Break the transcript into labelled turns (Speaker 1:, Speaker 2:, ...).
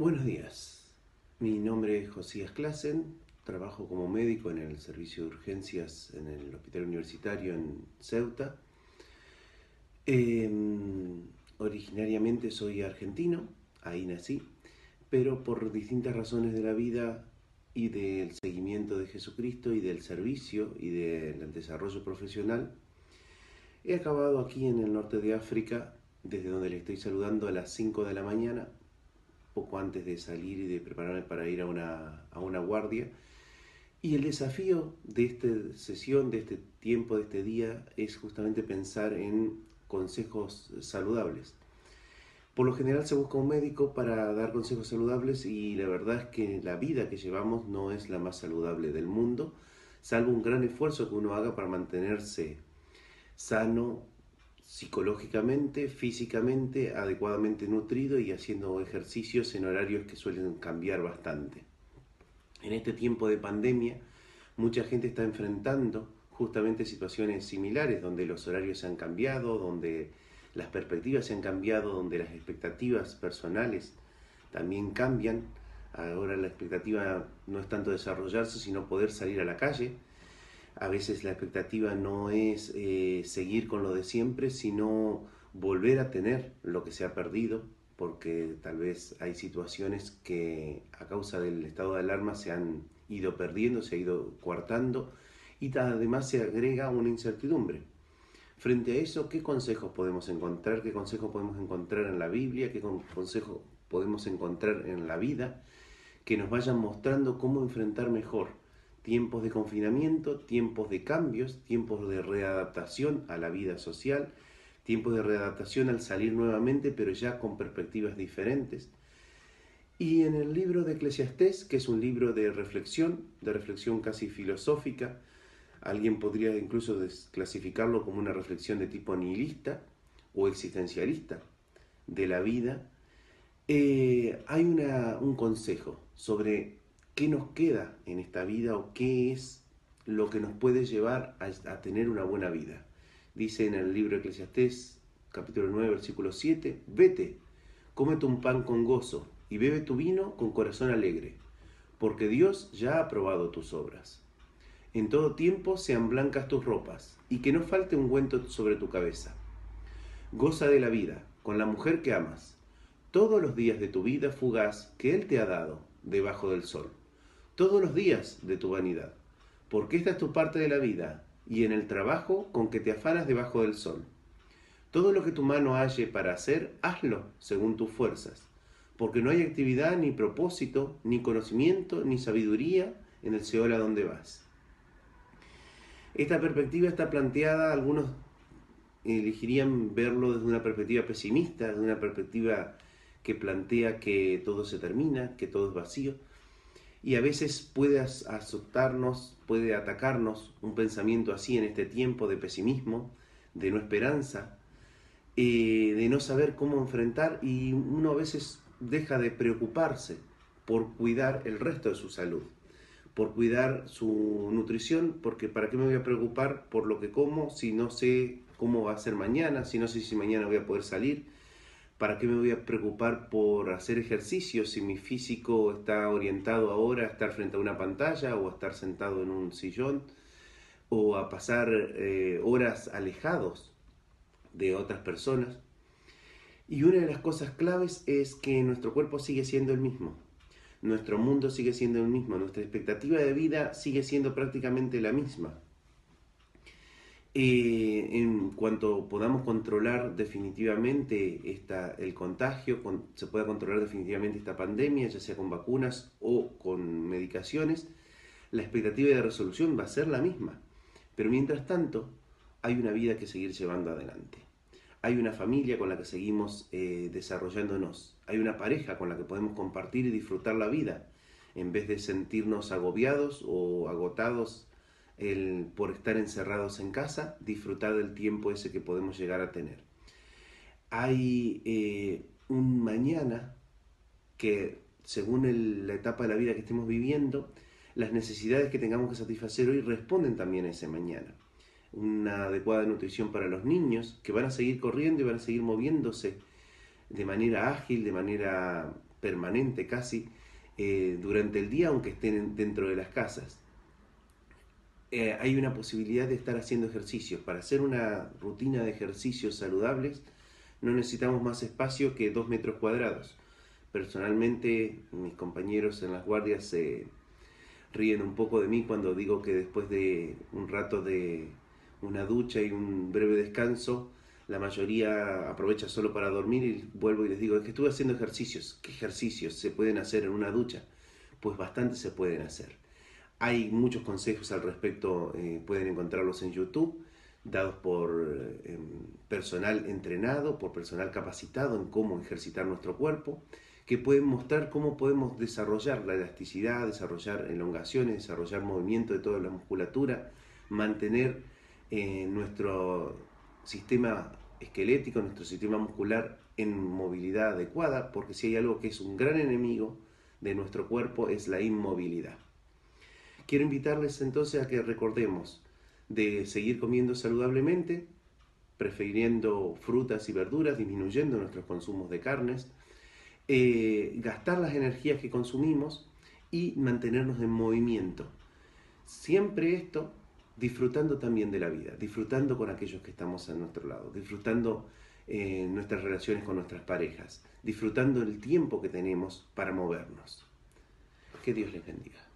Speaker 1: Buenos días, mi nombre es Josías Klassen, trabajo como médico en el servicio de urgencias en el Hospital Universitario en Ceuta. Em, originariamente soy argentino, ahí nací, pero por distintas razones de la vida y del seguimiento de Jesucristo y del servicio y del desarrollo profesional, he acabado aquí en el norte de África, desde donde le estoy saludando a las 5 de la mañana, poco antes de salir y de prepararme para ir a una, a una guardia. Y el desafío de esta sesión, de este tiempo, de este día, es justamente pensar en consejos saludables. Por lo general se busca un médico para dar consejos saludables y la verdad es que la vida que llevamos no es la más saludable del mundo, salvo un gran esfuerzo que uno haga para mantenerse sano psicológicamente, físicamente, adecuadamente nutrido y haciendo ejercicios en horarios que suelen cambiar bastante. En este tiempo de pandemia, mucha gente está enfrentando justamente situaciones similares, donde los horarios se han cambiado, donde las perspectivas se han cambiado, donde las expectativas personales también cambian. Ahora la expectativa no es tanto desarrollarse, sino poder salir a la calle. A veces la expectativa no es eh, seguir con lo de siempre, sino volver a tener lo que se ha perdido, porque tal vez hay situaciones que a causa del estado de alarma se han ido perdiendo, se ha ido coartando y además se agrega una incertidumbre. Frente a eso, ¿qué consejos podemos encontrar? ¿Qué consejos podemos encontrar en la Biblia? ¿Qué consejos podemos encontrar en la vida? Que nos vayan mostrando cómo enfrentar mejor tiempos de confinamiento, tiempos de cambios, tiempos de readaptación a la vida social, tiempos de readaptación al salir nuevamente, pero ya con perspectivas diferentes. Y en el libro de Eclesiastés, que es un libro de reflexión, de reflexión casi filosófica, Alguien podría incluso clasificarlo como una reflexión de tipo nihilista o existencialista de la vida. Eh, hay un consejo sobre qué nos queda en esta vida o qué es lo que nos puede llevar a, tener una buena vida. Dice en el libro Eclesiastés, capítulo 9, versículo 7, vete, cómete un pan con gozo y bebe tu vino con corazón alegre, porque Dios ya ha aprobado tus obras. En todo tiempo sean blancas tus ropas, y que no falte un ungüento sobre tu cabeza. Goza de la vida, con la mujer que amas, todos los días de tu vida fugaz que Él te ha dado debajo del sol, todos los días de tu vanidad, porque esta es tu parte de la vida, y en el trabajo con que te afanas debajo del sol. Todo lo que tu mano halle para hacer, hazlo según tus fuerzas, porque no hay actividad, ni propósito, ni conocimiento, ni sabiduría en el Seol a donde vas. Esta perspectiva está planteada, algunos elegirían verlo desde una perspectiva pesimista, desde una perspectiva que plantea que todo se termina, que todo es vacío, y a veces puede azotarnos, puede atacarnos un pensamiento así en este tiempo de pesimismo, de no esperanza, eh, de no saber cómo enfrentar y uno a veces deja de preocuparse por cuidar el resto de su salud por cuidar su nutrición, porque ¿para qué me voy a preocupar por lo que como si no sé cómo va a ser mañana, si no sé si mañana voy a poder salir? ¿Para qué me voy a preocupar por hacer ejercicio si mi físico está orientado ahora a estar frente a una pantalla o a estar sentado en un sillón o a pasar eh, horas alejados de otras personas? Y una de las cosas claves es que nuestro cuerpo sigue siendo el mismo nuestro mundo sigue siendo el mismo, nuestra expectativa de vida sigue siendo prácticamente la misma. Eh, en cuanto podamos controlar definitivamente esta, el contagio, se pueda controlar definitivamente esta pandemia, ya sea con vacunas o con medicaciones, la expectativa de resolución va a ser la misma. Pero mientras tanto, hay una vida que seguir llevando adelante hay una familia con la que seguimos eh, desarrollándonos, hay una pareja con la que podemos compartir y disfrutar la vida, en vez de sentirnos agobiados o agotados por estar encerrados en casa, disfrutar del tiempo ese que podemos llegar a tener. Hay eh, un mañana que, según la etapa de la vida que estemos viviendo, las necesidades que tengamos que satisfacer hoy responden también a ese mañana una adecuada nutrición para los niños, que van a seguir corriendo y van a seguir moviéndose de manera ágil, de manera permanente casi eh, durante el día, aunque estén dentro de las casas. Eh, hay una posibilidad de estar haciendo ejercicios. Para hacer una rutina de ejercicios saludables no necesitamos más espacio que dos metros cuadrados. Personalmente, mis compañeros en las guardias se ríen un poco de mí cuando digo que después de un rato de una ducha y un breve descanso, la mayoría aprovecha solo para dormir y vuelvo y les digo, es que estuve haciendo ejercicios. ¿Qué ejercicios se pueden hacer en una ducha? Pues bastante se pueden hacer. Hay muchos consejos al respecto, eh, pueden encontrarlos en YouTube, dados por eh, em, personal entrenado, por personal capacitado en cómo ejercitar nuestro cuerpo, que pueden mostrar cómo podemos desarrollar la elasticidad, desarrollar elongaciones, desarrollar movimiento de toda la musculatura, mantener eh, nuestro sistema esquelético, nuestro sistema muscular en movilidad adecuada, porque si hay algo que es un gran enemigo de nuestro cuerpo es la inmovilidad. Quiero invitarles entonces a que recordemos de seguir comiendo saludablemente, prefiriendo frutas y verduras, disminuyendo nuestros consumos de carnes, eh, gastar las energías que consumimos y mantenernos en movimiento. Siempre esto disfrutando también de la vida, disfrutando con aquellos que estamos a nuestro lado, disfrutando eh, nuestras relaciones con nuestras parejas, disfrutando el tiempo que tenemos para movernos. Que Dios les bendiga.